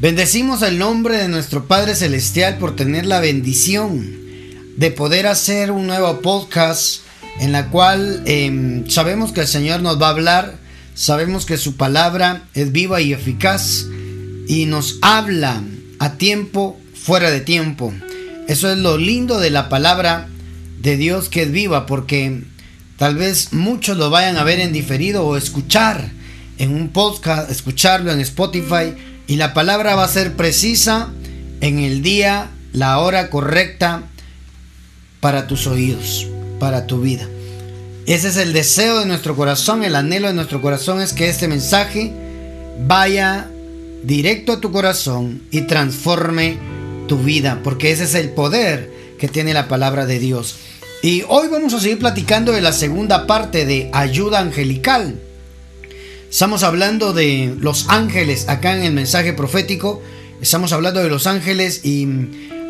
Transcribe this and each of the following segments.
Bendecimos el nombre de nuestro Padre Celestial por tener la bendición de poder hacer un nuevo podcast en la cual em, sabemos que el Señor nos va a hablar, sabemos que su palabra es viva y eficaz y nos habla a tiempo, fuera de tiempo. Eso es lo lindo de la palabra de Dios que es viva porque tal vez muchos lo vayan a ver en diferido o escuchar en un podcast, escucharlo en Spotify y la palabra va a ser precisa en el día, la hora correcta para tus oídos, para tu vida. Ese es el deseo de nuestro corazón, el anhelo de nuestro corazón es que este mensaje vaya directo a tu corazón y transforme tu vida, porque ese es el poder que tiene la palabra de Dios. Y hoy vamos a seguir platicando de la segunda parte de ayuda angelical. Estamos hablando de los ángeles acá en el mensaje profético. Estamos hablando de los ángeles y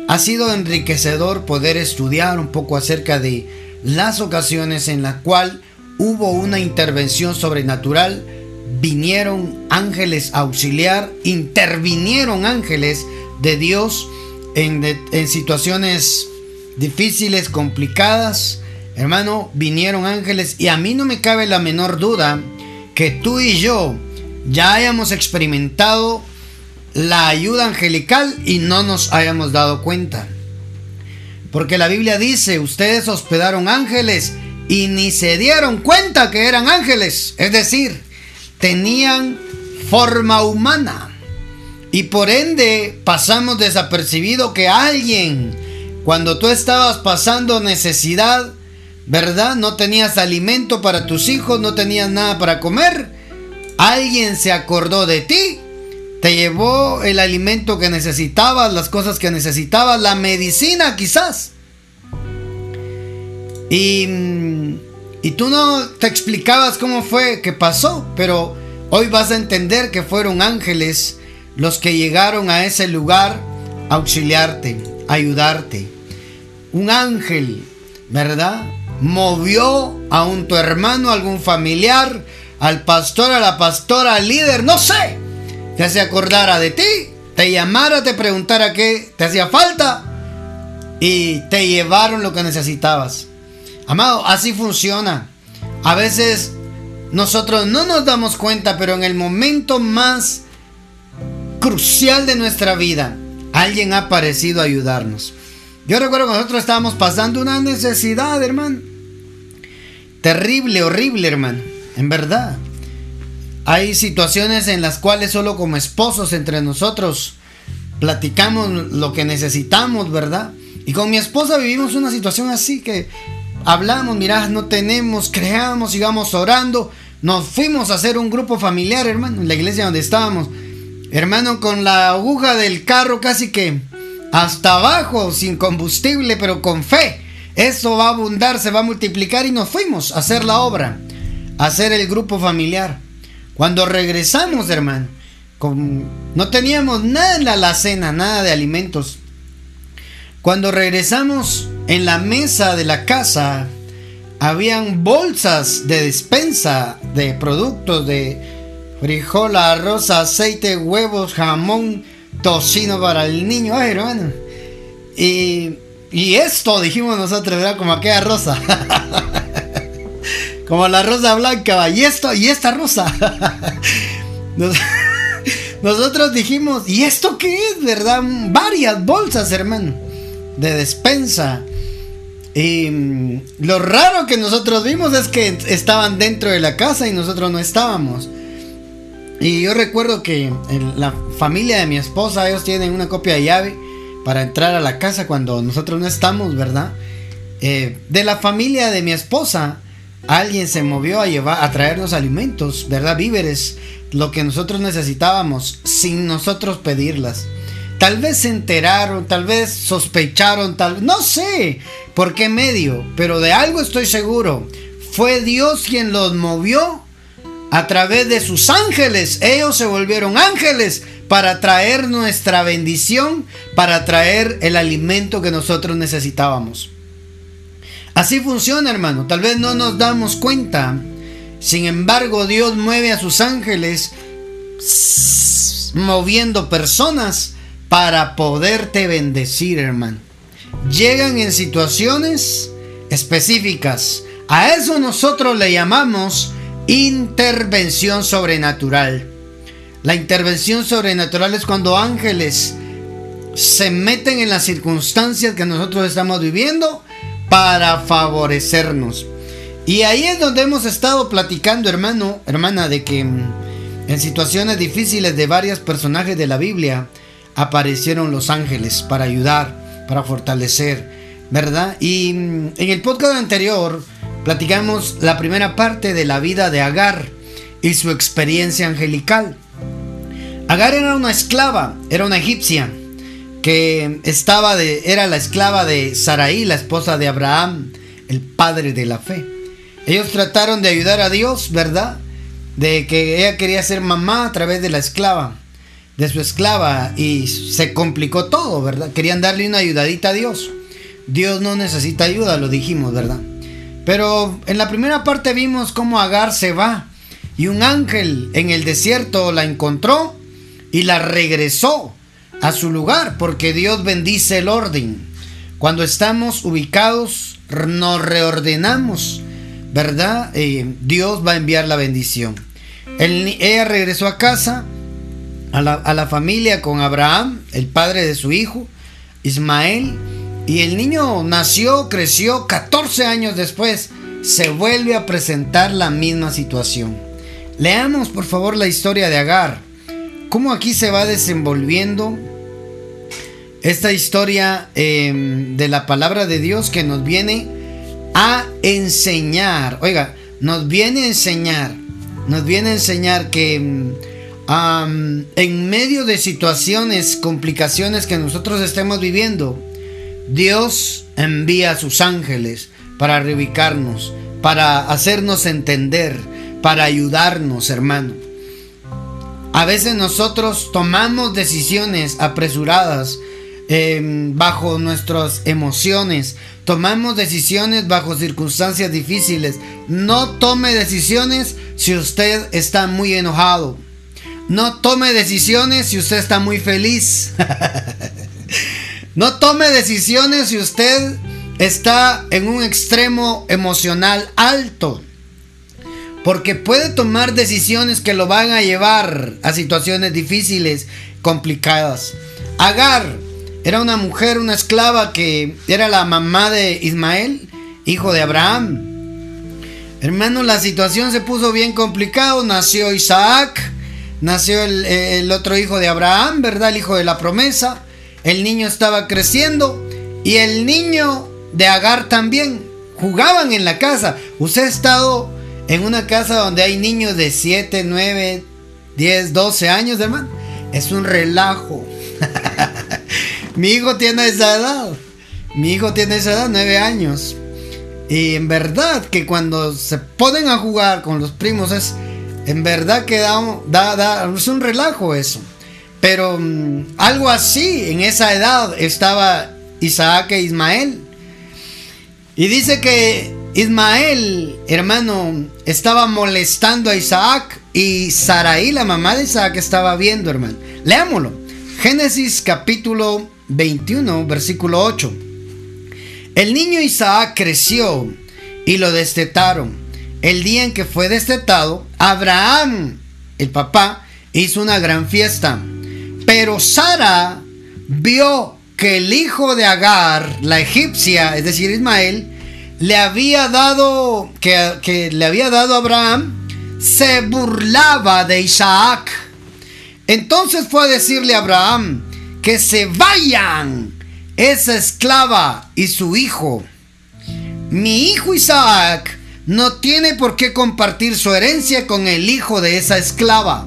ha sido enriquecedor poder estudiar un poco acerca de las ocasiones en las cual hubo una intervención sobrenatural. Vinieron ángeles a auxiliar, intervinieron ángeles de Dios en, en situaciones difíciles, complicadas. Hermano, vinieron ángeles y a mí no me cabe la menor duda que tú y yo ya hayamos experimentado la ayuda angelical y no nos hayamos dado cuenta. Porque la Biblia dice, ustedes hospedaron ángeles y ni se dieron cuenta que eran ángeles. Es decir, tenían forma humana. Y por ende pasamos desapercibido que alguien, cuando tú estabas pasando necesidad, ¿verdad? No tenías alimento para tus hijos, no tenías nada para comer. Alguien se acordó de ti, te llevó el alimento que necesitabas, las cosas que necesitabas, la medicina quizás. Y, y tú no te explicabas cómo fue que pasó, pero hoy vas a entender que fueron ángeles los que llegaron a ese lugar a auxiliarte, a ayudarte. Un ángel, ¿verdad? Movió a un tu hermano, algún familiar, al pastor, a la pastora, al líder, no sé, que se acordara de ti, te llamara, te preguntara qué te hacía falta y te llevaron lo que necesitabas. Amado, así funciona. A veces nosotros no nos damos cuenta, pero en el momento más crucial de nuestra vida, alguien ha parecido ayudarnos. Yo recuerdo que nosotros estábamos pasando una necesidad, hermano. Terrible, horrible, hermano. En verdad. Hay situaciones en las cuales solo como esposos entre nosotros platicamos lo que necesitamos, ¿verdad? Y con mi esposa vivimos una situación así que hablamos, mirá, no tenemos, creamos, sigamos orando. Nos fuimos a hacer un grupo familiar, hermano, en la iglesia donde estábamos. Hermano, con la aguja del carro casi que hasta abajo, sin combustible, pero con fe. Eso va a abundar, se va a multiplicar y nos fuimos a hacer la obra, a hacer el grupo familiar. Cuando regresamos, hermano, no teníamos nada en la alacena, nada de alimentos. Cuando regresamos en la mesa de la casa, habían bolsas de despensa de productos de frijol, arroz, aceite, huevos, jamón, tocino para el niño, ay, hermano. Y, y esto, dijimos nosotros, era como aquella rosa. como la rosa blanca, y esto, y esta rosa. nosotros dijimos, ¿y esto qué es, verdad? Varias bolsas, hermano, de despensa. Y mm, lo raro que nosotros vimos es que estaban dentro de la casa y nosotros no estábamos. Y yo recuerdo que la familia de mi esposa, ellos tienen una copia de llave para entrar a la casa cuando nosotros no estamos, ¿verdad? Eh, de la familia de mi esposa, alguien se movió a llevar, a traernos alimentos, ¿verdad? Víveres, lo que nosotros necesitábamos, sin nosotros pedirlas. Tal vez se enteraron, tal vez sospecharon, tal, no sé por qué medio, pero de algo estoy seguro. Fue Dios quien los movió a través de sus ángeles. Ellos se volvieron ángeles para traer nuestra bendición, para traer el alimento que nosotros necesitábamos. Así funciona, hermano. Tal vez no nos damos cuenta. Sin embargo, Dios mueve a sus ángeles moviendo personas para poderte bendecir, hermano. Llegan en situaciones específicas. A eso nosotros le llamamos intervención sobrenatural. La intervención sobrenatural es cuando ángeles se meten en las circunstancias que nosotros estamos viviendo para favorecernos. Y ahí es donde hemos estado platicando, hermano, hermana, de que mm, en situaciones difíciles de varios personajes de la Biblia aparecieron los ángeles para ayudar, para fortalecer, ¿verdad? Y mm, en el podcast anterior platicamos la primera parte de la vida de Agar y su experiencia angelical. Agar era una esclava, era una egipcia que estaba de, era la esclava de Saraí, la esposa de Abraham, el padre de la fe. Ellos trataron de ayudar a Dios, ¿verdad? De que ella quería ser mamá a través de la esclava, de su esclava, y se complicó todo, ¿verdad? Querían darle una ayudadita a Dios. Dios no necesita ayuda, lo dijimos, ¿verdad? Pero en la primera parte vimos cómo Agar se va y un ángel en el desierto la encontró y la regresó a su lugar, porque Dios bendice el orden. Cuando estamos ubicados, nos reordenamos, ¿verdad? Eh, Dios va a enviar la bendición. ella regresó a casa, a la, a la familia con Abraham, el padre de su hijo, Ismael, y el niño nació, creció, 14 años después, se vuelve a presentar la misma situación. Leamos por favor la historia de Agar cómo aquí se va desenvolviendo esta historia em, de la palabra de Dios que nos viene a enseñar. Oiga, nos viene a enseñar, nos viene a enseñar que em, en medio de situaciones, complicaciones que nosotros estemos viviendo, Dios envía a sus ángeles para reubicarnos, para hacernos entender, para ayudarnos, hermano. A veces nosotros tomamos decisiones apresuradas em, bajo nuestras emociones, tomamos decisiones bajo circunstancias difíciles. No tome decisiones si usted está muy enojado. No tome decisiones si usted está muy feliz. no tome decisiones si usted está en un extremo emocional alto. Porque puede tomar decisiones que lo van a llevar a situaciones difíciles, complicadas. Agar era una mujer, una esclava que era la mamá de Ismael, hijo de Abraham. Hermano, la situación se puso bien complicada. Nació Isaac, nació el, el otro hijo de Abraham, ¿verdad? El hijo de la promesa. El niño estaba creciendo y el niño de Agar también. Jugaban en la casa. Usted ha estado en una casa donde hay niños de 7, 9, 10, 12 años, hermano, es un relajo. Mi hijo tiene esa edad. Mi hijo tiene esa edad, 9 años. Y en verdad que cuando se ponen a jugar con los primos es, en verdad que da, es un relajo eso. Pero mm, algo así, en esa edad estaba Isaac e Ismael. Y dice que Ismael, hermano, estaba molestando a Isaac y Saraí, la mamá de Isaac, estaba viendo, hermano. Leámoslo. Génesis capítulo 21, versículo 8. El niño Isaac creció y lo destetaron. El día en que fue destetado, Abraham, el papá, hizo una gran fiesta. Pero Sara vio que el hijo de Agar, la egipcia, es decir, Ismael, le había dado, que, le había dado a Abraham, se burlaba de Isaac. Entonces fue a decirle a Abraham que se vayan esa esclava y su hijo. Mi hijo Isaac no tiene por qué compartir su herencia con el hijo de esa esclava.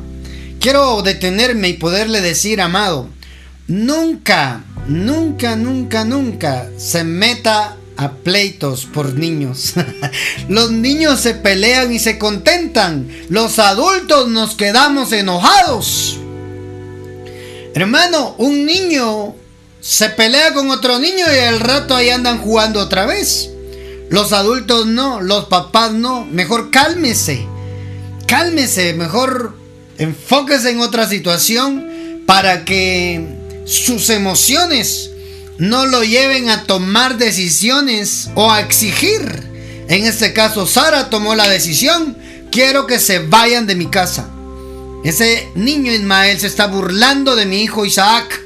Quiero detenerme y poderle decir, amado, nunca, nunca, nunca, nunca se meta a pleitos por niños. Los niños se pelean y se contentan. Los adultos nos quedamos enojados. Hermano, un niño se pelea con otro niño y al rato ahí andan jugando otra vez. Los adultos no, los papás no. Mejor cálmese. Cálmese, mejor enfóquese en otra situación para que sus emociones no lo lleven a tomar decisiones o a exigir. En este caso, Sara tomó la decisión, quiero que se vayan de mi casa. Ese niño Ismael se está burlando de mi hijo Isaac.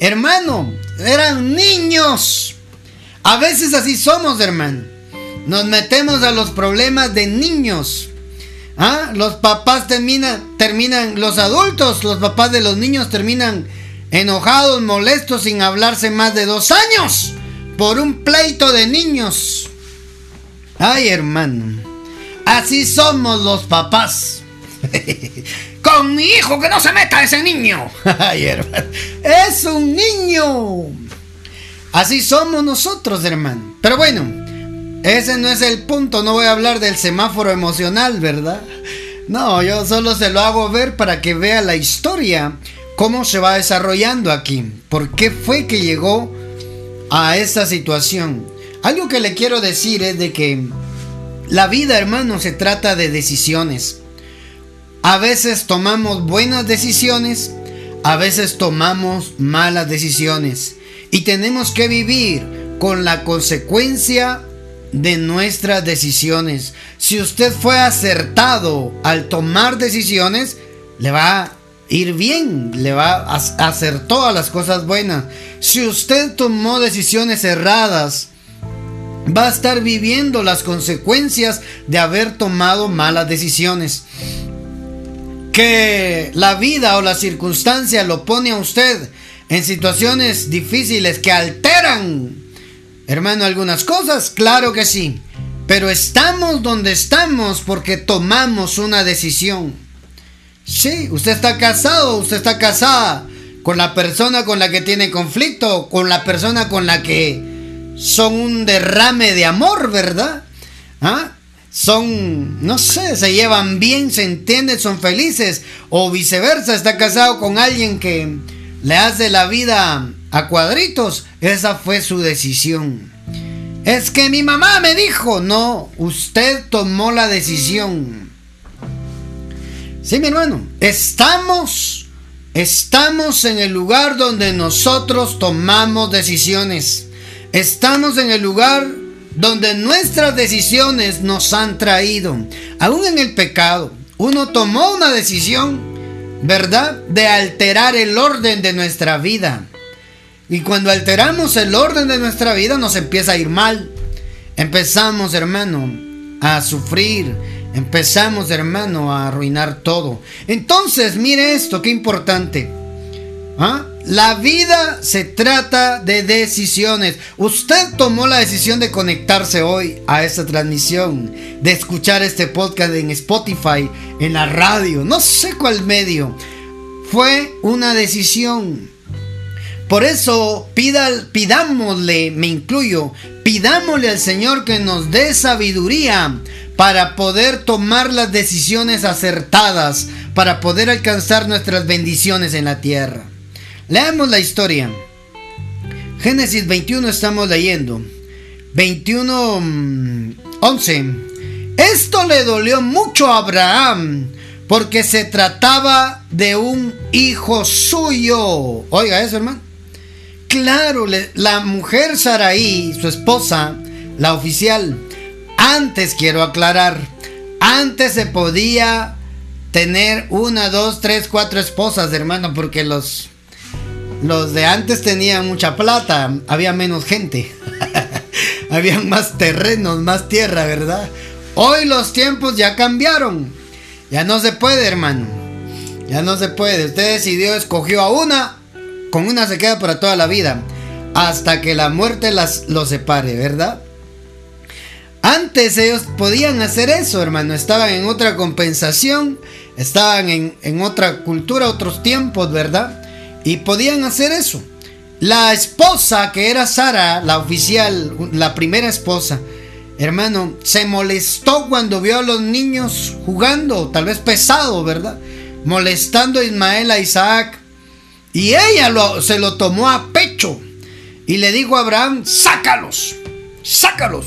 Hermano, eran niños. A veces así somos, hermano. Nos metemos a los problemas de niños. ¿Ah? Los papás terminan, terminan, los adultos, los papás de los niños terminan enojados, molestos, sin hablarse más de dos años por un pleito de niños. Ay, hermano, así somos los papás. Con mi hijo que no se meta ese niño. Ay, hermano, es un niño. Así somos nosotros, hermano. Pero bueno, ese no es el punto. No voy a hablar del semáforo emocional, ¿verdad? No, yo solo se lo hago ver para que vea la historia cómo se va desarrollando aquí, por qué fue que llegó a esta situación. Algo que le quiero decir es de que la vida, hermano, se trata de decisiones. A veces tomamos buenas decisiones, a veces tomamos malas decisiones y tenemos que vivir con la consecuencia de nuestras decisiones. Si usted fue acertado al tomar decisiones, le va ir bien, le va a hacer todas las cosas buenas. Si usted tomó decisiones erradas, va a estar viviendo las consecuencias de haber tomado malas decisiones. Que la vida o la circunstancia lo pone a usted en situaciones difíciles que alteran, hermano, algunas cosas, claro que sí. Pero estamos donde estamos porque tomamos una decisión. Sí, usted está casado, usted está casada con la persona con la que tiene conflicto, con la persona con la que son un derrame de amor, ¿verdad? ¿Ah? Son, no sé, se llevan bien, se entienden, son felices. O viceversa, está casado con alguien que le hace la vida a cuadritos. Esa fue su decisión. Es que mi mamá me dijo, no, usted tomó la decisión. Sí, mi hermano, estamos, estamos en el lugar donde nosotros tomamos decisiones. Estamos en el lugar donde nuestras decisiones nos han traído. Aún en el pecado, uno tomó una decisión, ¿verdad? De alterar el orden de nuestra vida. Y cuando alteramos el orden de nuestra vida nos empieza a ir mal. Empezamos, hermano, a sufrir, Empezamos, hermano, a arruinar todo. Entonces, mire esto, qué importante. ¿Ah? La vida se trata de decisiones. Usted tomó la decisión de conectarse hoy a esta transmisión, de escuchar este podcast en Spotify, en la radio, no sé cuál medio. Fue una decisión. Por eso pidámosle, me incluyo, pidámosle al Señor que nos dé sabiduría para poder tomar las decisiones acertadas, para poder alcanzar nuestras bendiciones en la tierra. Leamos la historia. Génesis 21 estamos leyendo. 21, 11. Mm, Esto le dolió mucho a Abraham porque se trataba de un hijo suyo. Oiga eso, hermano. Claro, la mujer Saraí, su esposa, la oficial, antes quiero aclarar, antes se podía tener una, dos, tres, cuatro esposas, hermano, porque los, los de antes tenían mucha plata, había menos gente, había más terrenos, más tierra, ¿verdad? Hoy los tiempos ya cambiaron, ya no se puede, hermano, ya no se puede. Usted decidió, escogió a una, con una se queda para toda la vida, hasta que la muerte las, los separe, ¿verdad? Antes ellos podían hacer eso, hermano. Estaban en otra compensación, estaban en, otra cultura, otros tiempos, ¿verdad? Y podían hacer eso. La esposa, que era Sara, la oficial, la primera esposa, hermano, se molestó cuando vio a los niños jugando, tal vez pesado, ¿verdad? Molestando a Ismael, a Isaac. Y ella se lo tomó a pecho y le dijo a Abraham, sácalos, sácalos.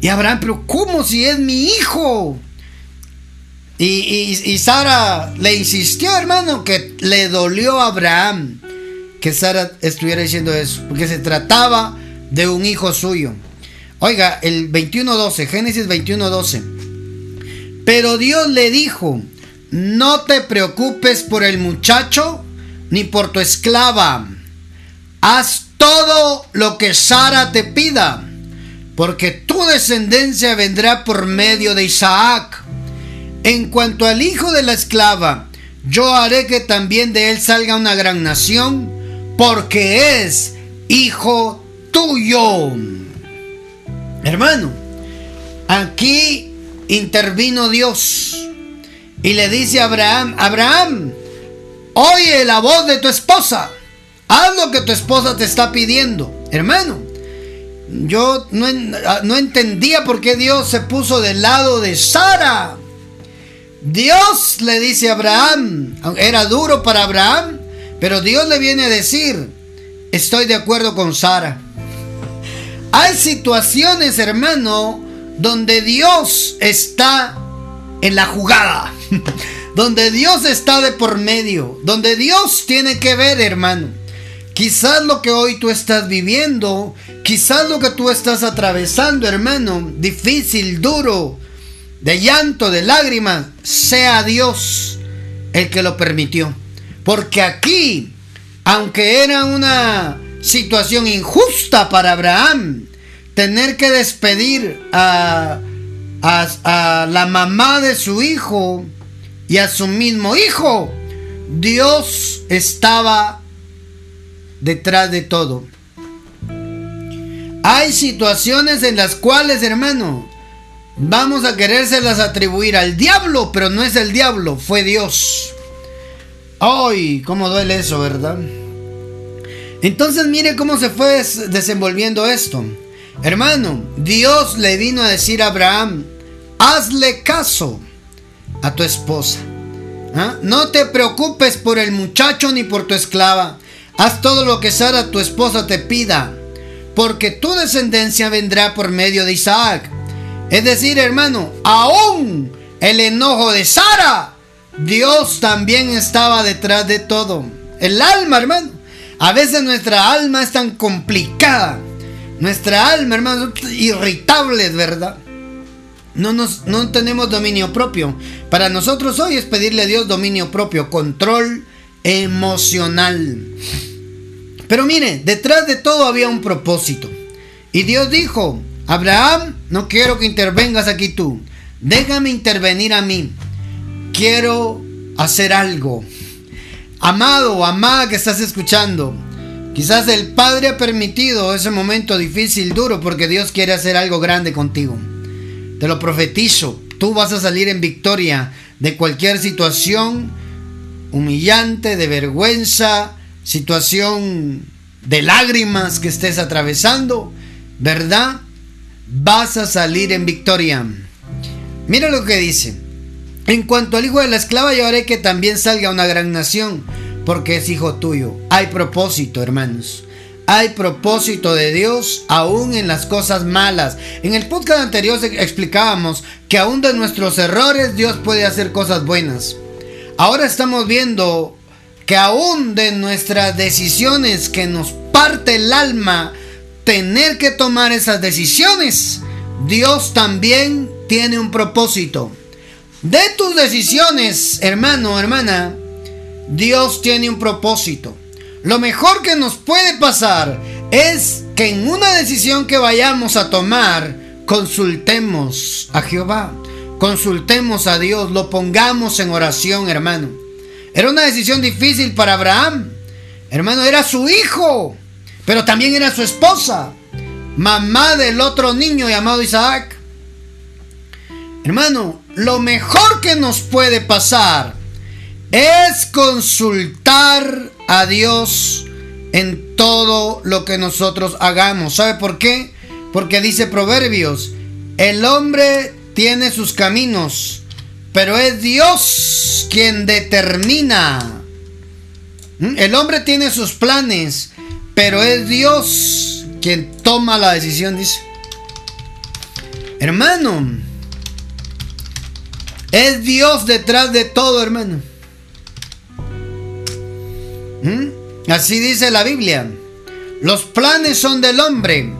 Y Abraham, pero ¿cómo si es mi hijo? Y, Sara le insistió, hermano, que le dolió a Abraham que Sara estuviera diciendo eso, porque se trataba de un hijo suyo. Oiga, el 21.12, Génesis 21.12. Pero Dios le dijo, no te preocupes por el muchacho ni por tu esclava. Haz todo lo que Sara te pida, porque tu descendencia vendrá por medio de Isaac. En cuanto al hijo de la esclava, yo haré que también de él salga una gran nación, porque es hijo tuyo. Hermano, aquí intervino Dios y le dice a Abraham, Abraham, oye la voz de tu esposa, haz lo que tu esposa te está pidiendo. Hermano, yo no, no entendía por qué Dios se puso del lado de Sara. Dios le dice a Abraham, era duro para Abraham, pero Dios le viene a decir, estoy de acuerdo con Sara. Hay situaciones, hermano, donde Dios está en la jugada, donde Dios está de por medio, donde Dios tiene que ver, hermano. Quizás lo que hoy tú estás viviendo, quizás lo que tú estás atravesando, hermano, difícil, duro, de llanto, de lágrimas, sea Dios el que lo permitió. Porque aquí, aunque era una situación injusta para Abraham, tener que despedir a, a, la mamá de su hijo y a su mismo hijo, Dios estaba detrás de todo. Hay situaciones en las cuales, hermano, Vamos a querérselas atribuir al diablo, pero no es el diablo, fue Dios. ¡Ay! ¿Cómo duele eso, verdad? Entonces mire cómo se fue desenvolviendo esto. Hermano, Dios le vino a decir a Abraham, hazle caso a tu esposa. ¿Ah? No te preocupes por el muchacho ni por tu esclava. Haz todo lo que Sara, tu esposa, te pida, porque tu descendencia vendrá por medio de Isaac. Es decir, hermano, aún el enojo de Sara, Dios también estaba detrás de todo. El alma, hermano. A veces nuestra alma es tan complicada. Nuestra alma, hermano, irritable, ¿verdad? No, nos, no tenemos dominio propio. Para nosotros hoy es pedirle a Dios dominio propio, control emocional. Pero mire, detrás de todo había un propósito. Y Dios dijo, Abraham, no quiero que intervengas aquí tú. Déjame intervenir a mí. Quiero hacer algo. Amado amada que estás escuchando, quizás el Padre ha permitido ese momento difícil, duro, porque Dios quiere hacer algo grande contigo. Te lo profetizo. Tú vas a salir en victoria de cualquier situación humillante, de vergüenza, situación de lágrimas que estés atravesando, ¿verdad? vas a salir en victoria. Mira lo que dice. En cuanto al hijo de la esclava, yo haré que también salga una gran nación, porque es hijo tuyo. Hay propósito, hermanos. Hay propósito de Dios aún en las cosas malas. En el podcast anterior explicábamos que aún de nuestros errores Dios puede hacer cosas buenas. Ahora estamos viendo que aún de nuestras decisiones que nos parte el alma, tener que tomar esas decisiones, Dios también tiene un propósito. De tus decisiones, hermano, hermana, Dios tiene un propósito. Lo mejor que nos puede pasar es que en una decisión que vayamos a tomar, consultemos a Jehová, consultemos a Dios, lo pongamos en oración, hermano. Era una decisión difícil para Abraham. Hermano, era su hijo. Pero también era su esposa, mamá del otro niño llamado Isaac. Hermano, lo mejor que nos puede pasar es consultar a Dios en todo lo que nosotros hagamos. ¿Sabe por qué? Porque dice Proverbios, el hombre tiene sus caminos, pero es Dios quien determina. ¿Mm? El hombre tiene sus planes, pero es Dios quien toma la decisión, dice. Hermano, Es Dios detrás de todo, hermano. ¿Mm? Así dice la Biblia. Los planes son del hombre.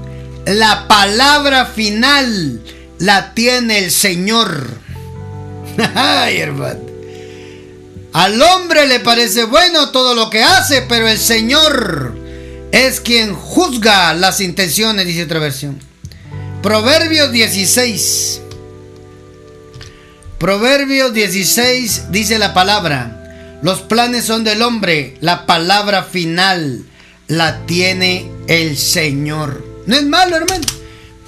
La palabra final la tiene el Señor. Ay, hermano. Al hombre le parece bueno todo lo que hace, pero el Señor es quien juzga las intenciones, dice otra versión. Proverbios 16. Proverbios 16 dice la palabra. Los planes son del hombre, la palabra final la tiene el Señor. No es malo, hermano.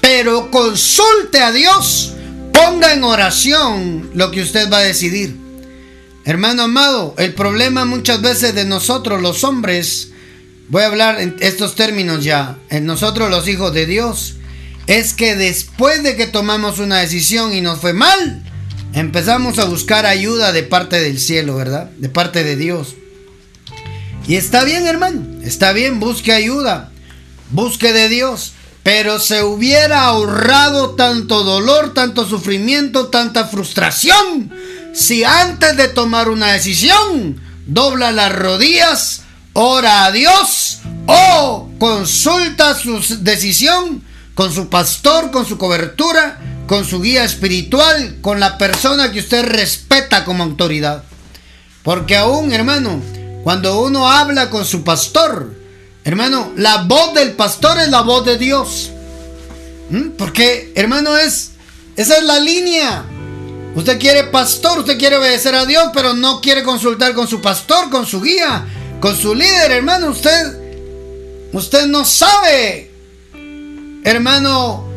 Pero consulte a Dios. Ponga en oración lo que usted va a decidir. Hermano amado, el problema muchas veces de nosotros los hombres, voy a hablar en estos términos ya, en nosotros los hijos de Dios, es que después de que tomamos una decisión y nos fue mal, empezamos a buscar ayuda de parte del cielo, ¿verdad? De parte de Dios. Y está bien, hermano, está bien, busque ayuda, busque de Dios, pero se hubiera ahorrado tanto dolor, tanto sufrimiento, tanta frustración, si antes de tomar una decisión, dobla las rodillas, ora a Dios o consulta su decisión con su pastor, con su cobertura, con su guía espiritual, con la persona que usted respeta como autoridad. Porque aún, hermano, cuando uno habla con su pastor, hermano, la voz del pastor es la voz de Dios. ¿Mm? Porque, hermano, es esa es la línea. Usted quiere pastor, usted quiere obedecer a Dios, pero no quiere consultar con su pastor, con su guía, con su líder, hermano. Usted, usted no sabe, hermano.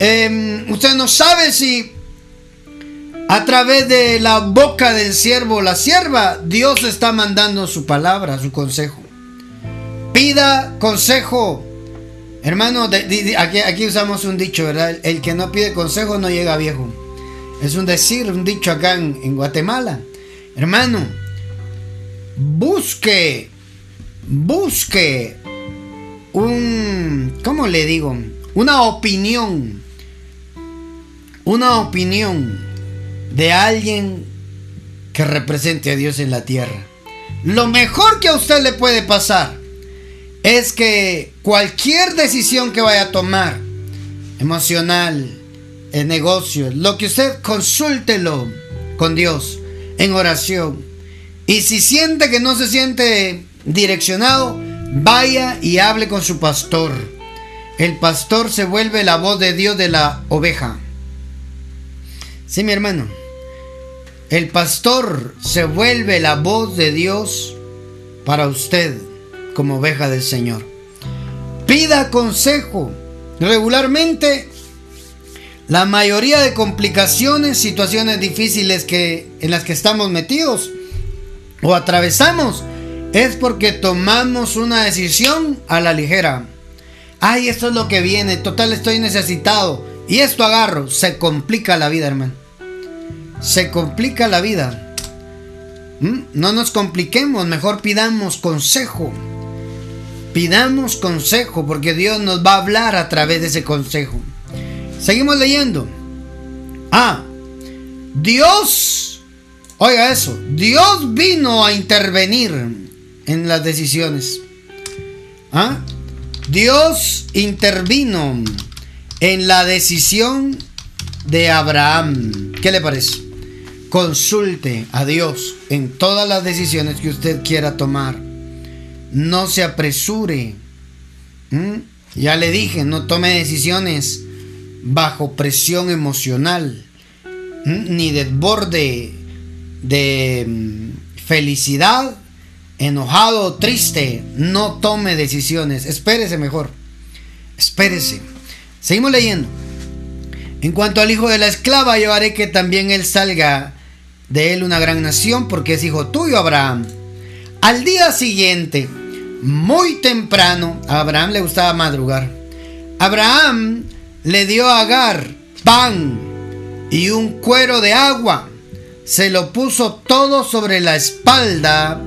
Em, usted no sabe si a través de la boca del siervo o la sierva, Dios está mandando su palabra, su consejo. Pida consejo. Hermano, aquí, usamos un dicho, ¿verdad? El que no pide consejo no llega viejo. Es un decir, un dicho acá en, en Guatemala. Hermano, busque, busque un, ¿cómo le digo? Una opinión. Una opinión de alguien que represente a Dios en la tierra. Lo mejor que a usted le puede pasar es que cualquier decisión que vaya a tomar, emocional, en negocios, lo que usted consúltelo con Dios en oración. Y si siente que no se siente direccionado, vaya y hable con su pastor. El pastor se vuelve la voz de Dios de la oveja. Sí, mi hermano. El pastor se vuelve la voz de Dios para usted como oveja del Señor. Pida consejo. Regularmente, la mayoría de complicaciones, situaciones difíciles que, en las que estamos metidos o atravesamos, es porque tomamos una decisión a la ligera. Ay, esto es lo que viene, total estoy necesitado. Y esto agarro, se complica la vida, hermano se complica la vida. ¿Mm? No nos compliquemos, mejor pidamos consejo. Pidamos consejo porque Dios nos va a hablar a través de ese consejo. Seguimos leyendo. Ah, Dios, oiga eso, Dios vino a intervenir en las decisiones. ¿Ah? Dios intervino en la decisión de Abraham. ¿Qué le parece? Consulte a Dios en todas las decisiones que usted quiera tomar. No se apresure. ¿Mm? Ya le dije, no tome decisiones bajo presión emocional, ¿Mm? ni desborde de mm, felicidad, enojado triste. No tome decisiones. Espérese mejor. Espérese. Seguimos leyendo. En cuanto al hijo de la esclava, yo haré que también él salga de él una gran nación, porque es hijo tuyo, Abraham. Al día siguiente, muy temprano, a Abraham le gustaba madrugar. Abraham le dio a Agar pan y un cuero de agua. Se lo puso todo sobre la espalda.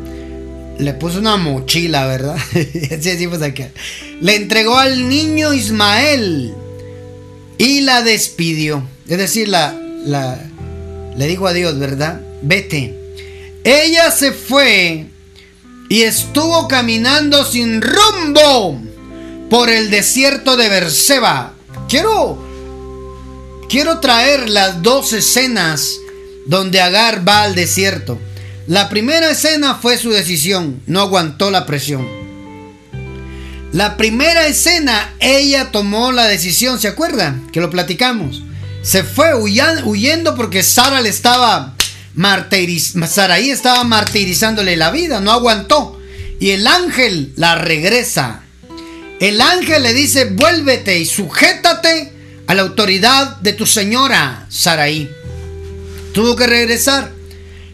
Le puso una mochila, ¿verdad? Le entregó al niño Ismael y la despidió. Es decir, la, le digo a Dios, ¿verdad? Vete. Ella se fue y estuvo caminando sin rumbo por el desierto de Berseba. Quiero quiero traer las dos escenas donde Agar va al desierto. La primera escena fue su decisión, no aguantó la presión. La primera escena, ella tomó la decisión, ¿se acuerda? Que lo platicamos. Se fue huyendo porque Sara le estaba Saraí estaba martirizándole la vida, no aguantó. Y el ángel la regresa. El ángel le dice, vuélvete y sujétate a la autoridad de tu señora, Saraí. Tuvo que regresar.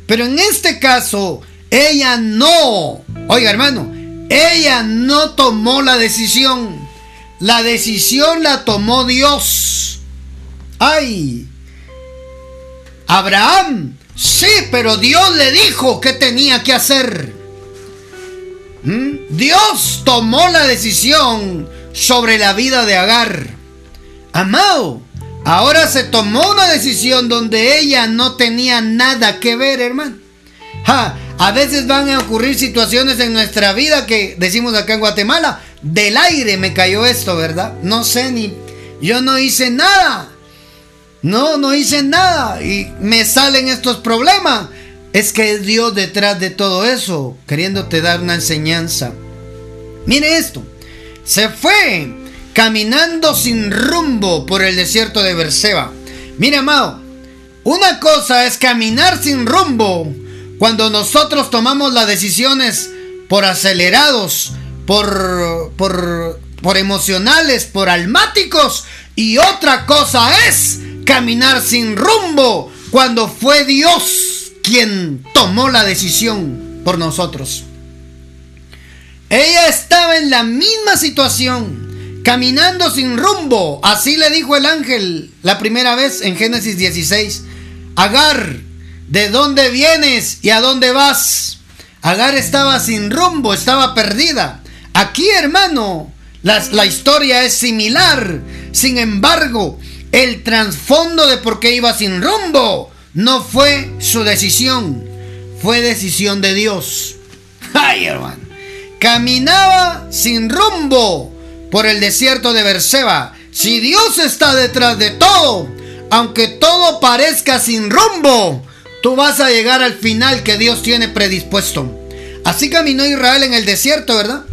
Pero en este caso, ella no, oiga hermano, ella no tomó la decisión. La decisión la tomó Dios. Ay, Abraham, sí, pero Dios le dijo que tenía que hacer. ¿Mm? Dios tomó la decisión sobre la vida de Agar. Amado, ahora se tomó una decisión donde ella no tenía nada que ver, hermano. A veces van a ocurrir situaciones en nuestra vida que decimos acá en Guatemala, del aire me cayó esto, ¿verdad? No sé ni, yo no hice nada. No, no hice nada y me salen estos problemas. Es que es Dios detrás de todo eso, queriéndote dar una enseñanza. Mire esto. Se fue caminando sin rumbo por el desierto de Berseba. Mire, amado, una cosa es caminar sin rumbo cuando nosotros tomamos las decisiones por acelerados, por, por, por emocionales, por almáticos. Y otra cosa es caminar sin rumbo cuando fue Dios quien tomó la decisión por nosotros. Ella estaba en la misma situación, caminando sin rumbo. Así le dijo el ángel la primera vez en Génesis 16. Agar, ¿de dónde vienes y a dónde vas? Agar estaba sin rumbo, estaba perdida. Aquí, hermano, la, historia es similar. Sin embargo, el trasfondo de por qué iba sin rumbo no fue su decisión, fue decisión de Dios. Ay, hermano. Caminaba sin rumbo por el desierto de Berseba. Si Dios está detrás de todo, aunque todo parezca sin rumbo, tú vas a llegar al final que Dios tiene predispuesto. Así caminó Israel en el desierto, ¿verdad?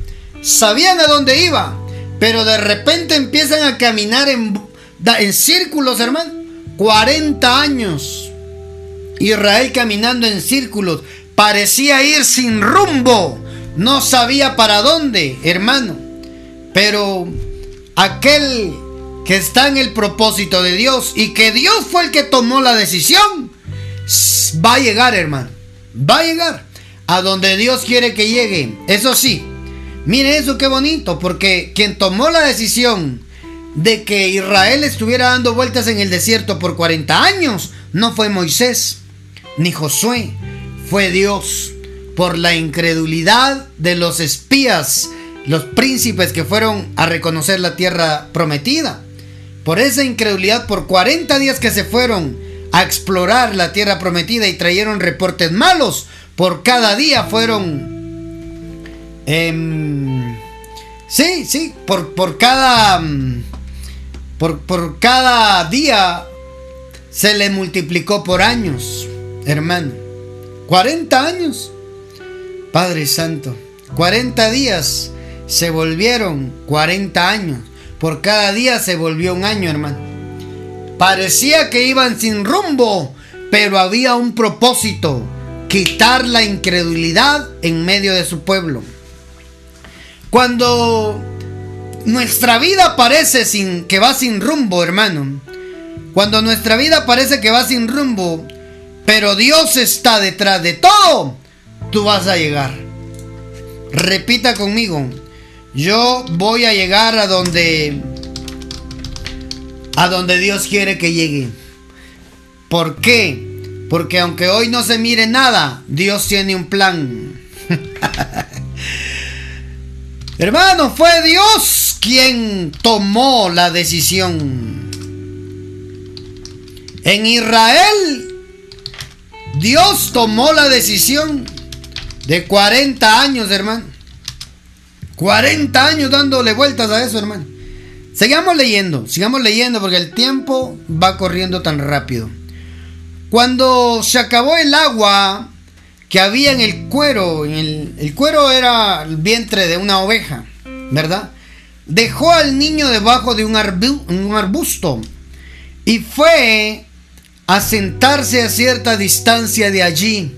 Sabían a dónde iba, pero de repente empiezan a caminar en en círculos, hermano. 40 años. Israel caminando en círculos. Parecía ir sin rumbo. No sabía para dónde, hermano. Pero aquel que está en el propósito de Dios y que Dios fue el que tomó la decisión, va a llegar, hermano. Va a llegar a donde Dios quiere que llegue. Eso sí, mire eso qué bonito, porque quien tomó la decisión de que Israel estuviera dando vueltas en el desierto por 40 años no fue Moisés ni Josué, fue Dios por la incredulidad de los espías, los príncipes que fueron a reconocer la tierra prometida. Por esa incredulidad, por 40 días que se fueron a explorar la tierra prometida y trajeron reportes malos, por cada día fueron... Em, sí, sí, por, por cada... Mm, por, cada día se le multiplicó por años, hermano. 40 años. Padre Santo, 40 días se volvieron 40 años. Por cada día se volvió un año, hermano. Parecía que iban sin rumbo, pero había un propósito, quitar la incredulidad en medio de su pueblo. Cuando nuestra vida parece sin, que va sin rumbo, hermano. Cuando nuestra vida parece que va sin rumbo, pero Dios está detrás de todo, tú vas a llegar. Repita conmigo. Yo voy a llegar a donde a donde Dios quiere que llegue. ¿Por qué? Porque aunque hoy no se mire nada, Dios tiene un plan. Hermano, fue Dios quien tomó la decisión. En Israel Dios tomó la decisión de 40 años, hermano. 40 años dándole vueltas a eso, hermano. Sigamos leyendo, sigamos leyendo porque el tiempo va corriendo tan rápido. Cuando se acabó el agua que había en el cuero, el, el cuero era el vientre de una oveja, ¿verdad? Dejó al niño debajo de un, un arbusto y fue a sentarse a cierta distancia de allí,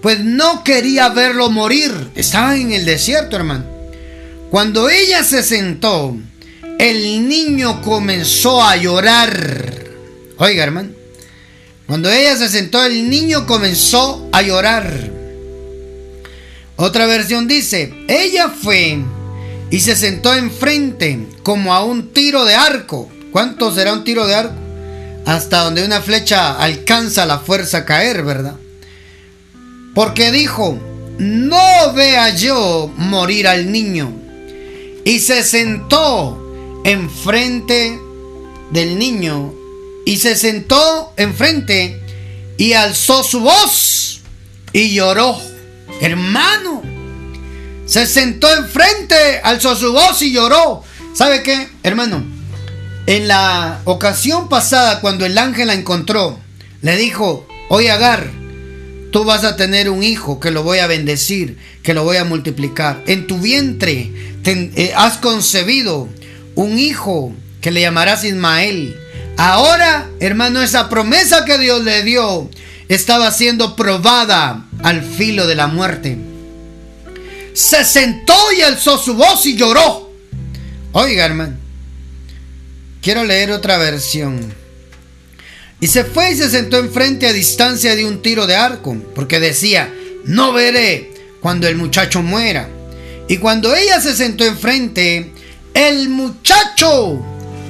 pues no quería verlo morir. Estaba en el desierto, hermano. Cuando ella se sentó, el niño comenzó a llorar. Oiga, hermano. Cuando ella se sentó, el niño comenzó a llorar. Otra versión dice, ella fue y se sentó enfrente como a un tiro de arco. ¿Cuánto será un tiro de arco? Hasta donde una flecha alcanza la fuerza a caer, ¿verdad? Porque dijo, no vea yo morir al niño. Y se sentó enfrente del niño y se sentó enfrente y alzó su voz y lloró. Hermano, se sentó enfrente, alzó su voz y lloró. ¿Sabe qué, hermano? En la ocasión pasada, cuando el ángel la encontró, le dijo, oye Agar, tú vas a tener un hijo que lo voy a bendecir, que lo voy a multiplicar. En tu vientre eh, has concebido un hijo que le llamarás Ismael Ahora, hermano, esa promesa que Dios le dio estaba siendo probada al filo de la muerte. Se sentó y alzó su voz y lloró. Oiga, hermano, quiero leer otra versión. Y se fue y se sentó enfrente a distancia de un tiro de arco, porque decía, no veré cuando el muchacho muera. Y cuando ella se sentó enfrente, el muchacho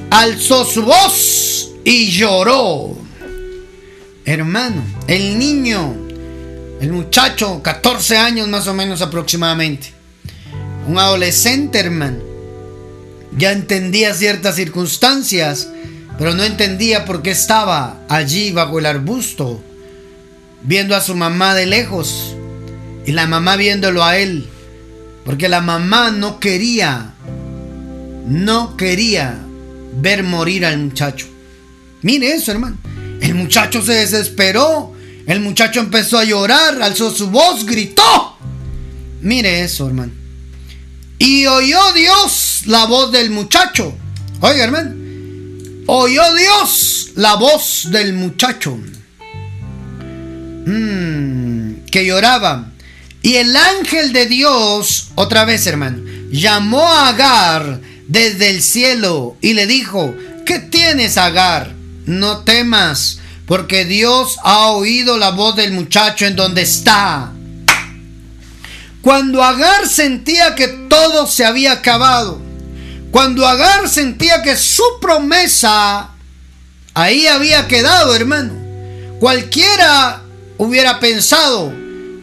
alzó su voz y lloró. Hermano, el niño, el muchacho, 14 años más o menos aproximadamente, un adolescente, hermano, ya entendía ciertas circunstancias, pero no entendía por qué estaba allí bajo el arbusto, viendo a su mamá de lejos y la mamá viéndolo a él, porque la mamá no quería, no quería ver morir al muchacho. Mire eso, hermano. El muchacho se desesperó. El muchacho empezó a llorar, alzó su voz, gritó. Mire eso, hermano. Y oyó Dios la voz del muchacho. Oiga, hermano. Oyó Dios la voz del muchacho. Mm, que lloraba. Y el ángel de Dios, otra vez, hermano, llamó a Agar desde el cielo y le dijo, ¿qué tienes, Agar? No temas, porque Dios ha oído la voz del muchacho en donde está. Cuando Agar sentía que todo se había acabado, cuando Agar sentía que su promesa ahí había quedado, hermano, cualquiera hubiera pensado,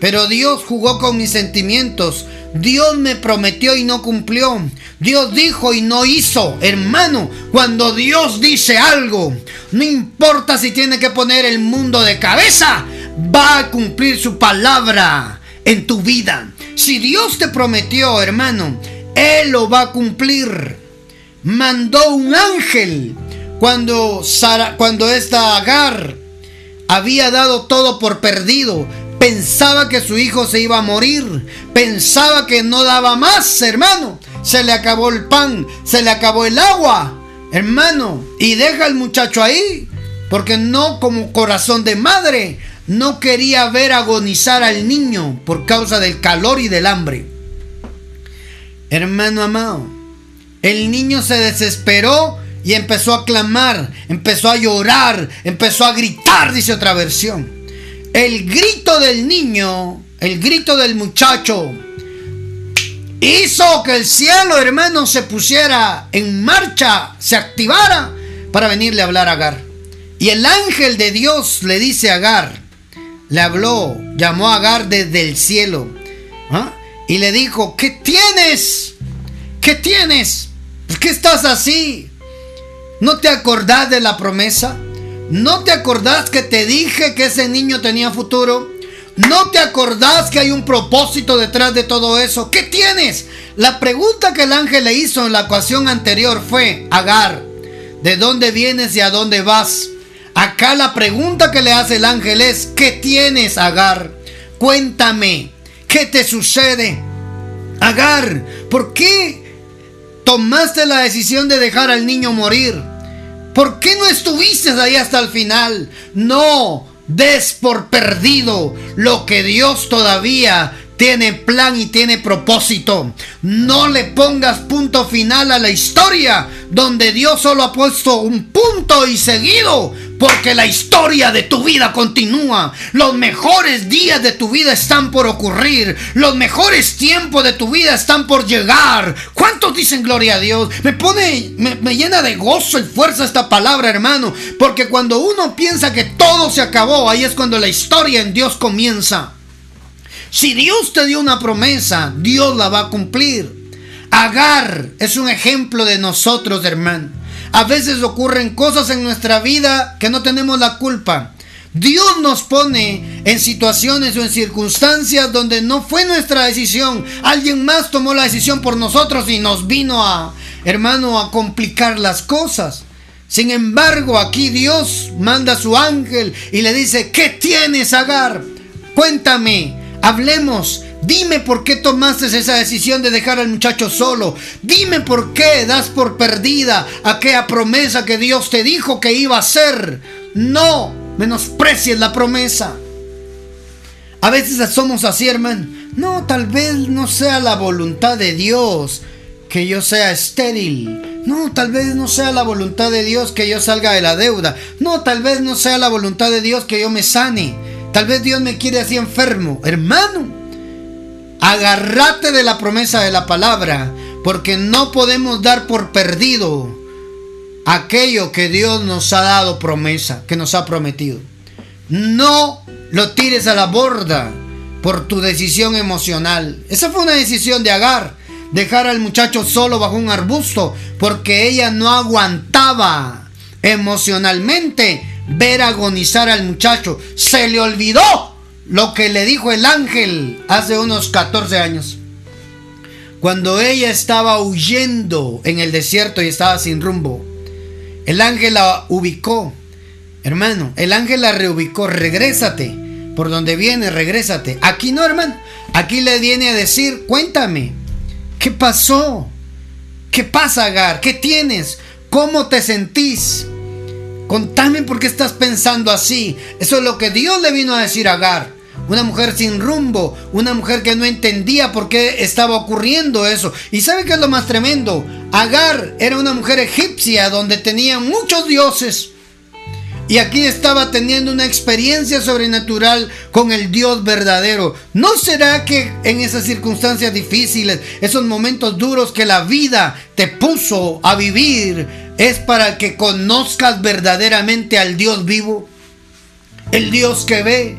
pero Dios jugó con mis sentimientos, Dios me prometió y no cumplió. Dios dijo y no hizo. Hermano, cuando Dios dice algo, no importa si tiene que poner el mundo de cabeza, va a cumplir su palabra en tu vida. Si Dios te prometió, hermano, Él lo va a cumplir. Mandó un ángel cuando, Sara, cuando esta Agar había dado todo por perdido Pensaba que su hijo se iba a morir. Pensaba que no daba más, hermano. Se le acabó el pan, se le acabó el agua, hermano. Y deja al muchacho ahí. Porque no como corazón de madre. No quería ver agonizar al niño por causa del calor y del hambre. Hermano amado, el niño se desesperó y empezó a clamar, empezó a llorar, empezó a gritar, dice otra versión. El grito del niño, el grito del muchacho, hizo que el cielo, hermano, se pusiera en marcha, se activara para venirle a hablar a Agar. Y el ángel de Dios le dice a Agar, le habló, llamó a Agar desde el cielo ¿ah? y le dijo, ¿qué tienes? ¿Qué tienes? ¿Por qué estás así? ¿No te acordás de la promesa? ¿No te acordás que te dije que ese niño tenía futuro? ¿No te acordás que hay un propósito detrás de todo eso? ¿Qué tienes? La pregunta que el ángel le hizo en la ecuación anterior fue, Agar, ¿de dónde vienes y a dónde vas? Acá la pregunta que le hace el ángel es, ¿qué tienes, Agar? Cuéntame, ¿qué te sucede? Agar, ¿por qué tomaste la decisión de dejar al niño morir? ¿Por qué no estuviste ahí hasta el final? No des por perdido lo que Dios todavía tiene plan y tiene propósito. No le pongas punto final a la historia donde Dios solo ha puesto un punto y seguido. Porque la historia de tu vida continúa. Los mejores días de tu vida están por ocurrir. Los mejores tiempos de tu vida están por llegar. ¿Cuántos dicen gloria a Dios? Me pone, me, llena de gozo y fuerza esta palabra, hermano. Porque cuando uno piensa que todo se acabó, ahí es cuando la historia en Dios comienza. Si Dios te dio una promesa, Dios la va a cumplir. Agar es un ejemplo de nosotros, hermano. A veces ocurren cosas en nuestra vida que no tenemos la culpa. Dios nos pone en situaciones o en circunstancias donde no fue nuestra decisión. Alguien más tomó la decisión por nosotros y nos vino a, hermano, a complicar las cosas. Sin embargo, aquí Dios manda a su ángel y le dice, ¿qué tienes, Agar? Cuéntame, Hablemos. Dime por qué tomaste esa decisión de dejar al muchacho solo. Dime por qué das por perdida aquella promesa que Dios te dijo que iba a hacer. No menosprecies la promesa. A veces somos así, hermano. No, tal vez no sea la voluntad de Dios que yo sea estéril. No, tal vez no sea la voluntad de Dios que yo salga de la deuda. No, tal vez no sea la voluntad de Dios que yo me sane. Tal vez Dios me quiere así enfermo. Hermano, agárrate de la promesa de la palabra, porque no podemos dar por perdido aquello que Dios nos ha dado promesa, que nos ha prometido. No lo tires a la borda por tu decisión emocional. Esa fue una decisión de Agar, dejar al muchacho solo bajo un arbusto, porque ella no aguantaba emocionalmente ver agonizar al muchacho. Se le olvidó lo que le dijo el ángel hace unos 14 años. Cuando ella estaba huyendo en el desierto y estaba sin rumbo, el ángel la ubicó. Hermano, el ángel la reubicó. Regrésate. Por donde viene, regrésate. Aquí no, hermano. Aquí le viene a decir, cuéntame. ¿Qué pasó? ¿Qué pasa, Agar? ¿Qué tienes? ¿Cómo te sentís? Contame por qué estás pensando así. Eso es lo que Dios le vino a decir a Agar. Una mujer sin rumbo, una mujer que no entendía por qué estaba ocurriendo eso. ¿Y sabe qué es lo más tremendo? Agar era una mujer egipcia donde tenía muchos dioses. Y aquí estaba teniendo una experiencia sobrenatural con el Dios verdadero. ¿No será que en esas circunstancias difíciles, esos momentos duros que la vida te puso a vivir, es para que conozcas verdaderamente al Dios vivo? El Dios que ve,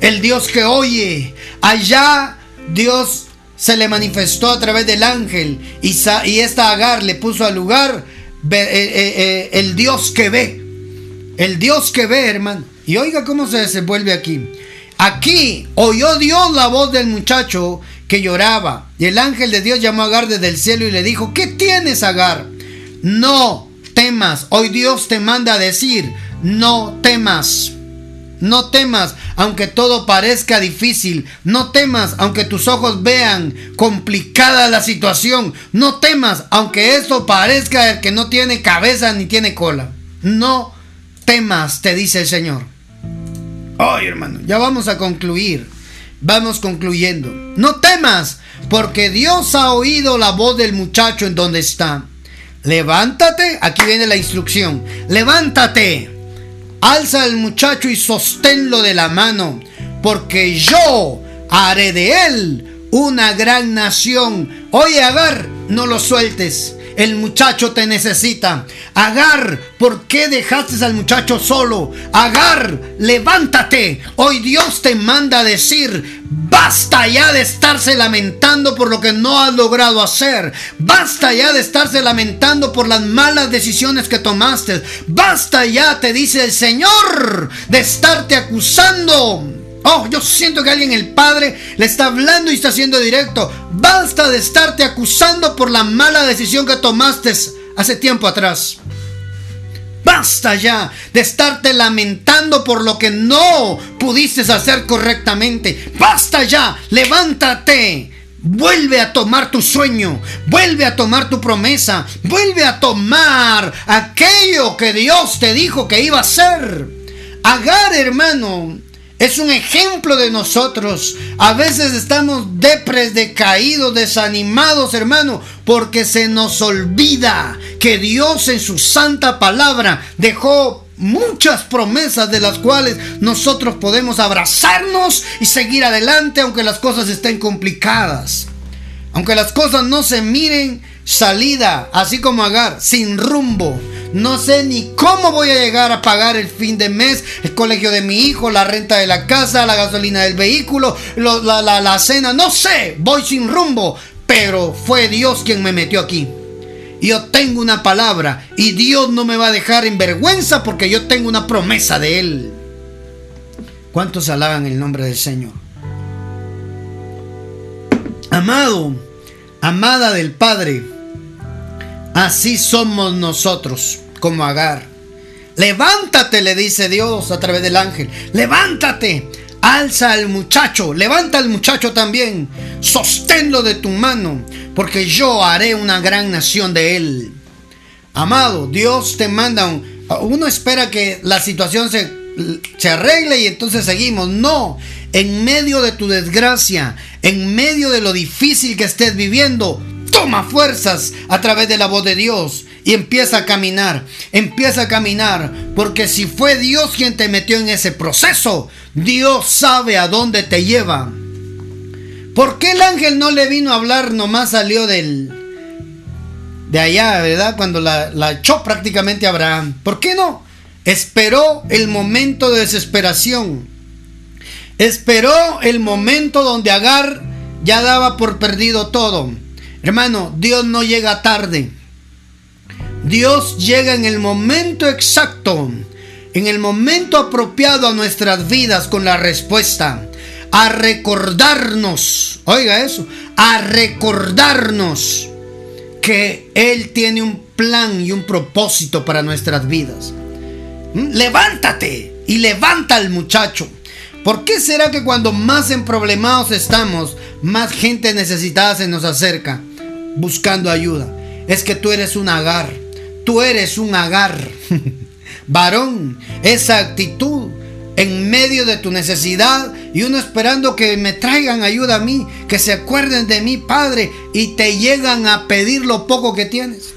el Dios que oye. Allá Dios se le manifestó a través del ángel y, esta Agar le puso al lugar eh, eh, eh, el Dios que ve. El Dios que ve, hermano. Y oiga cómo se desenvuelve aquí. Aquí oyó Dios la voz del muchacho que lloraba. Y el ángel de Dios llamó a Agar desde el cielo y le dijo, ¿qué tienes, Agar? No Hoy Dios te manda a decir, no temas. No temas, aunque todo parezca difícil. No temas, aunque tus ojos vean complicada la situación. No temas, aunque esto parezca que no tiene cabeza ni tiene cola. No temas, te dice el Señor. Ay, hermano, ya vamos a concluir. Vamos concluyendo. No temas, porque Dios ha oído la voz del muchacho en donde está. Levántate, aquí viene la instrucción. Levántate, alza al muchacho y sosténlo de la mano, porque yo haré de él una gran nación. Oye, Agar, no lo sueltes. El muchacho te necesita. Agar, ¿por qué dejaste al muchacho solo? Agar, levántate. Hoy Dios te manda a decir, basta ya de estarse lamentando por lo que no has logrado hacer. Basta ya de estarse lamentando por las malas decisiones que tomaste. Basta ya, te dice el Señor, de estarte acusando Oh, yo siento que alguien, el Padre, le está hablando y está haciendo directo. Basta de estarte acusando por la mala decisión que tomaste hace tiempo atrás. Basta ya de estarte lamentando por lo que no pudiste hacer correctamente. Basta ya, levántate. Vuelve a tomar tu sueño, vuelve a tomar tu promesa, vuelve a tomar aquello que Dios te dijo que iba a hacer. Agar, hermano, es un ejemplo de nosotros. A veces estamos depres, decaídos, desanimados, hermano, porque se nos olvida que Dios en su santa palabra dejó muchas promesas de las cuales nosotros podemos abrazarnos y seguir adelante aunque las cosas estén complicadas. Aunque las cosas no se miren salida, así como Agar, sin rumbo. No sé ni cómo voy a llegar a pagar el fin de mes, el colegio de mi hijo, la renta de la casa, la gasolina del vehículo, la, la cena. No sé, voy sin rumbo. Pero fue Dios quien me metió aquí. Yo tengo una palabra y Dios no me va a dejar en vergüenza porque yo tengo una promesa de Él. ¿Cuántos alaban el nombre del Señor? Amado, amada del Padre, así somos nosotros como Agar. Levántate, le dice Dios a través del ángel. Levántate, alza al muchacho, levanta al muchacho también. Sosténlo de tu mano, porque yo haré una gran nación de él. Amado, Dios te manda un... Uno espera que la situación se, se arregle y entonces seguimos. No, en medio de tu desgracia, en medio de lo difícil que estés viviendo, toma fuerzas a través de la voz de Dios y empieza a caminar, empieza a caminar, porque si fue Dios quien te metió en ese proceso, Dios sabe a dónde te lleva. ¿Por qué el ángel no le vino a hablar, nomás salió del de allá, ¿verdad? Cuando la, la echó prácticamente Abraham. ¿Por qué no? Esperó el momento de desesperación. Esperó el momento donde Agar ya daba por perdido todo. Hermano, Dios no llega tarde. Dios llega en el momento exacto, en el momento apropiado a nuestras vidas con la respuesta. A recordarnos, oiga eso, a recordarnos que Él tiene un plan y un propósito para nuestras vidas. ¿Mm? Levántate y levanta al muchacho. ¿Por qué será que cuando más emproblemados estamos, más gente necesitada se nos acerca buscando ayuda? Es que tú eres un agar tú eres un agar. Varón, esa actitud en medio de tu necesidad y uno esperando que me traigan ayuda a mí, que se acuerden de mi Padre y te llegan a pedir lo poco que tienes.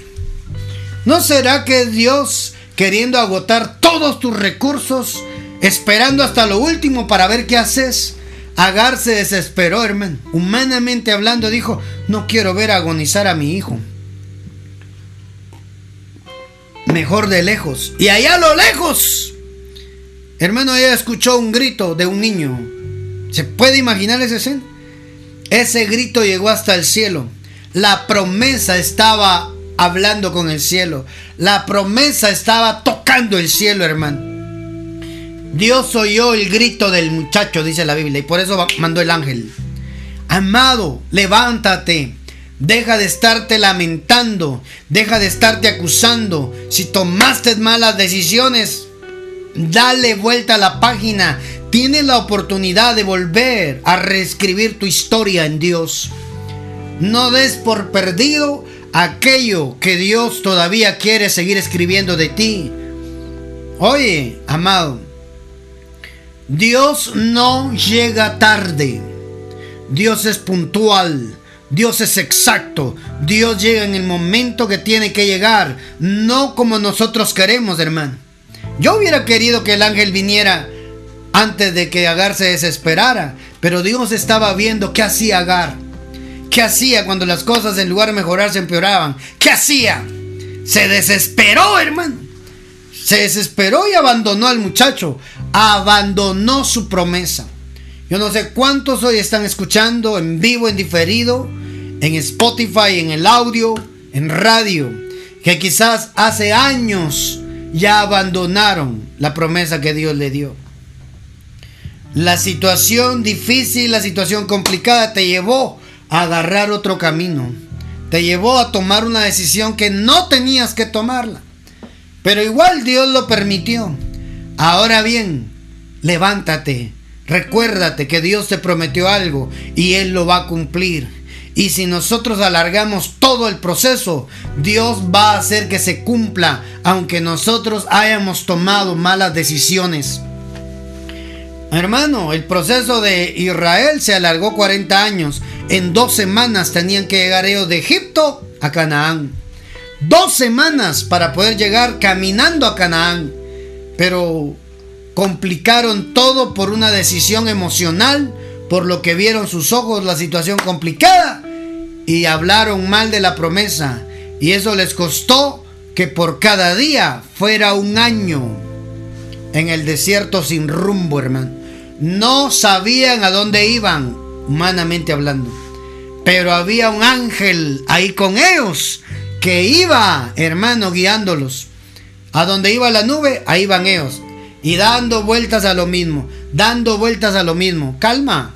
¿No será que Dios, queriendo agotar todos tus recursos, esperando hasta lo último para ver qué haces? Agar se desesperó, hermano. Humanamente hablando, dijo, no quiero ver agonizar a mi hijo mejor de lejos. Y allá a lo lejos, hermano, ella escuchó un grito de un niño. ¿Se puede imaginar ese escena? Ese grito llegó hasta el cielo. La promesa estaba hablando con el cielo. La promesa estaba tocando el cielo, hermano. Dios oyó el grito del muchacho, dice la Biblia, y por eso mandó el ángel. Amado, levántate Deja de estarte lamentando, deja de estarte acusando. Si tomaste malas decisiones, dale vuelta a la página. Tienes la oportunidad de volver a reescribir tu historia en Dios. No des por perdido aquello que Dios todavía quiere seguir escribiendo de ti. Oye, amado, Dios no llega tarde. Dios es puntual. Dios es exacto. Dios llega en el momento que tiene que llegar. No como nosotros queremos, hermano. Yo hubiera querido que el ángel viniera antes de que Agar se desesperara. Pero Dios estaba viendo qué hacía Agar. ¿Qué hacía cuando las cosas en lugar de mejorar se empeoraban? ¿Qué hacía? Se desesperó, hermano. Se desesperó y abandonó al muchacho. Abandonó su promesa. Yo no sé cuántos hoy están escuchando en vivo, en diferido, en Spotify, en el audio, en radio, que quizás hace años ya abandonaron la promesa que Dios le dio. La situación difícil, la situación complicada te llevó a agarrar otro camino. Te llevó a tomar una decisión que no tenías que tomarla. Pero igual Dios lo permitió. Ahora bien, levántate. Recuérdate que Dios te prometió algo y Él lo va a cumplir. Y si nosotros alargamos todo el proceso, Dios va a hacer que se cumpla, aunque nosotros hayamos tomado malas decisiones. Hermano, el proceso de Israel se alargó 40 años. En dos semanas tenían que llegar ellos de Egipto a Canaán. Dos semanas para poder llegar caminando a Canaán. Pero complicaron todo por una decisión emocional, por lo que vieron sus ojos la situación complicada y hablaron mal de la promesa. Y eso les costó que por cada día fuera un año en el desierto sin rumbo, hermano. No sabían a dónde iban, humanamente hablando. Pero había un ángel ahí con ellos que iba, hermano, guiándolos. A donde iba la nube, ahí van ellos. Y dando vueltas a lo mismo, dando vueltas a lo mismo. Calma,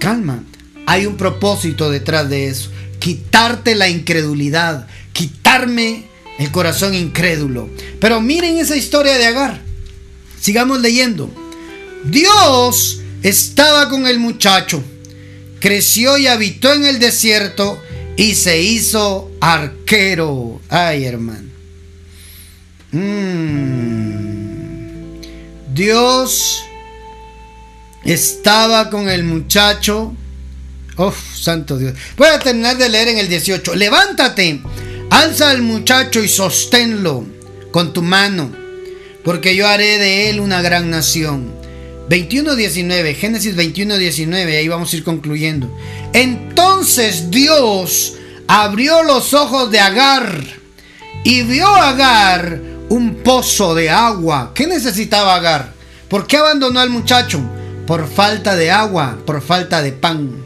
calma. Hay un propósito detrás de eso. Quitarte la incredulidad, quitarme el corazón incrédulo. Pero miren esa historia de Agar. Sigamos leyendo. Dios estaba con el muchacho, creció y habitó en el desierto y se hizo arquero. Ay, hermano. Mm. Dios estaba con el muchacho. Oh, santo Dios. Voy a terminar de leer en el 18. Levántate, alza al muchacho y sosténlo con tu mano, porque yo haré de él una gran nación 21.19, Génesis 21.19, ahí vamos a ir concluyendo. Entonces Dios abrió los ojos de Agar y vio a Agar un pozo de agua. ¿Qué necesitaba Agar? ¿Por qué abandonó al muchacho? Por falta de agua, por falta de pan.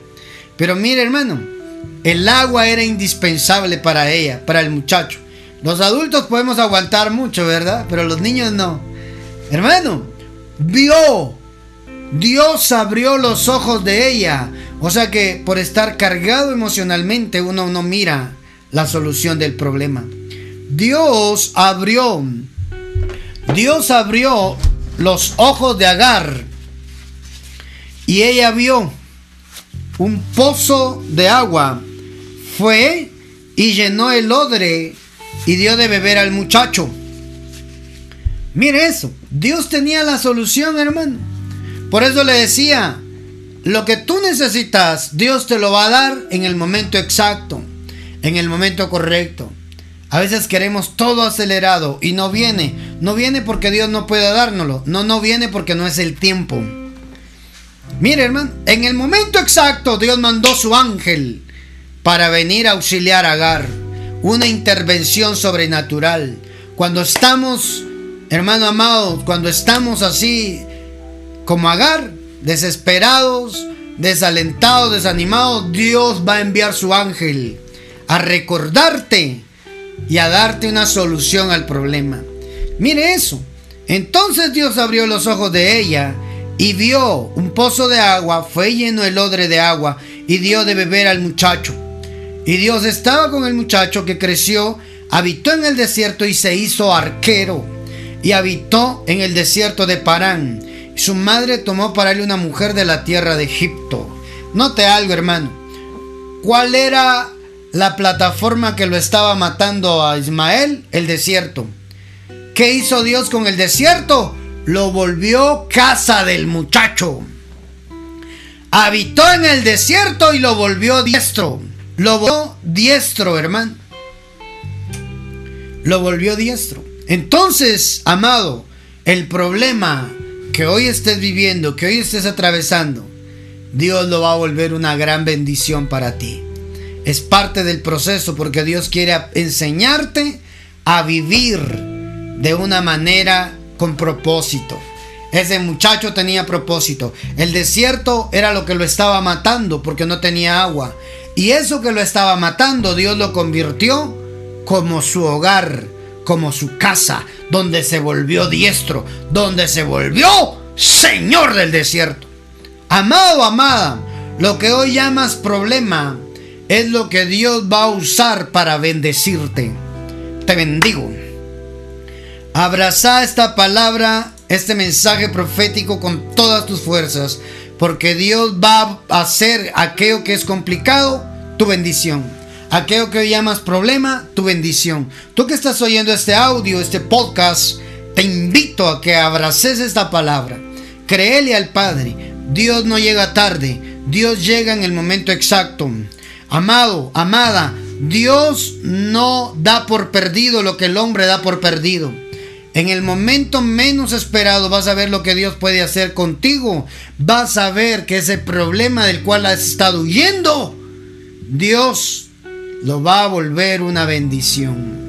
Pero mire hermano, el agua era indispensable para ella, para el muchacho. Los adultos podemos aguantar mucho, ¿verdad? Pero los niños no. Hermano, vio Dios abrió los ojos de ella. O sea que por estar cargado emocionalmente uno no mira la solución del problema. Dios abrió, Dios abrió los ojos de Agar y ella vio un pozo de agua. Fue y llenó el odre y dio de beber al muchacho. Mire eso, Dios tenía la solución, hermano. Por eso le decía, lo que tú necesitas, Dios te lo va a dar en el momento exacto, en el momento correcto. A veces queremos todo acelerado y no viene. No viene porque Dios no puede dárnoslo. No, no viene porque no es el tiempo. Mire, hermano, en el momento exacto Dios mandó su ángel para venir a auxiliar a Agar. Una intervención sobrenatural. Cuando estamos, hermano amado, cuando estamos así como Agar, desesperados, desalentados, desanimados, Dios va a enviar su ángel a recordarte y a darte una solución al problema. Mire eso. Entonces Dios abrió los ojos de ella y vio un pozo de agua, fue lleno el odre de agua y dio de beber al muchacho. Y Dios estaba con el muchacho que creció, habitó en el desierto y se hizo arquero. Y habitó en el desierto de Parán su madre tomó para él una mujer de la tierra de Egipto. Note algo, hermano. ¿Cuál era la plataforma que lo estaba matando a Ismael? El desierto. ¿Qué hizo Dios con el desierto? Lo volvió casa del muchacho. Habitó en el desierto y lo volvió diestro. Lo volvió diestro, hermano. Lo volvió diestro. Entonces, amado, el problema que hoy estés viviendo, que hoy estés atravesando, Dios lo va a volver una gran bendición para ti. Es parte del proceso porque Dios quiere enseñarte a vivir de una manera con propósito. Ese muchacho tenía propósito. El desierto era lo que lo estaba matando porque no tenía agua. Y eso que lo estaba matando, Dios lo convirtió como su hogar, como su casa, donde se volvió diestro, donde se volvió Señor del desierto. Amado, amada, lo que hoy llamas problema es lo que Dios va a usar para bendecirte. Te bendigo. Abraza esta palabra este mensaje profético con todas tus fuerzas, porque Dios va a hacer aquello que es complicado, tu bendición. Aquello que llamas problema, tu bendición. Tú que estás oyendo este audio, este podcast, te invito a que abraces esta palabra. Créele al Padre. Dios no llega tarde. Dios llega en el momento exacto. Amado, amada, Dios no da por perdido lo que el hombre da por perdido. En el momento menos esperado vas a ver lo que Dios puede hacer contigo. Vas a ver que ese problema del cual has estado huyendo, Dios lo va a volver una bendición.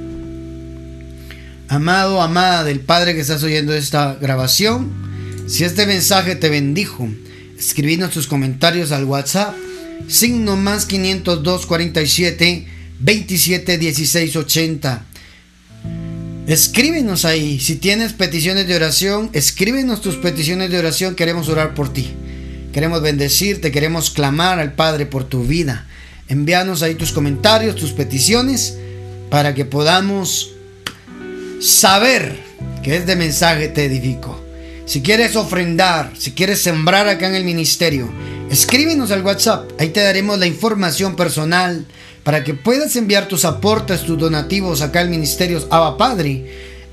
Amado, amada del Padre que estás oyendo esta grabación, si este mensaje te bendijo, escribinos tus comentarios al WhatsApp, signo más 502 47 27 16 80. Escríbenos ahí. Si tienes peticiones de oración, escríbenos tus peticiones de oración. Queremos orar por ti. Queremos bendecirte, queremos clamar al Padre por tu vida. Envíanos ahí tus comentarios, tus peticiones, para que podamos saber que este mensaje te edificó. Si quieres ofrendar, si quieres sembrar acá en el ministerio, escríbenos al WhatsApp. Ahí te daremos la información personal para que puedas enviar tus aportes, tus donativos acá al Ministerio Abba Padre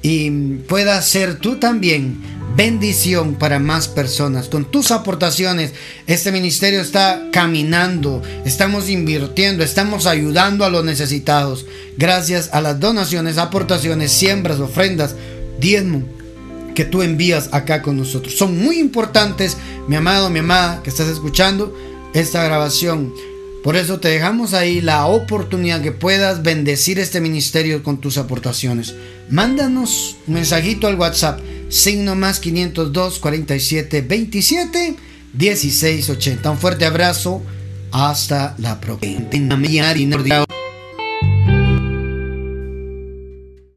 y puedas ser tú también bendición para más personas. Con tus aportaciones, este ministerio está caminando, estamos invirtiendo, estamos ayudando a los necesitados. Gracias a las donaciones, aportaciones, siembras, ofrendas, diezmo que tú envías acá con nosotros. Son muy importantes, mi amado, mi amada, que estás escuchando esta grabación. Por eso te dejamos ahí la oportunidad que puedas bendecir este ministerio con tus aportaciones. Mándanos un mensajito al WhatsApp, signo más 502 47 27 16 80. Un fuerte abrazo. Hasta la próxima.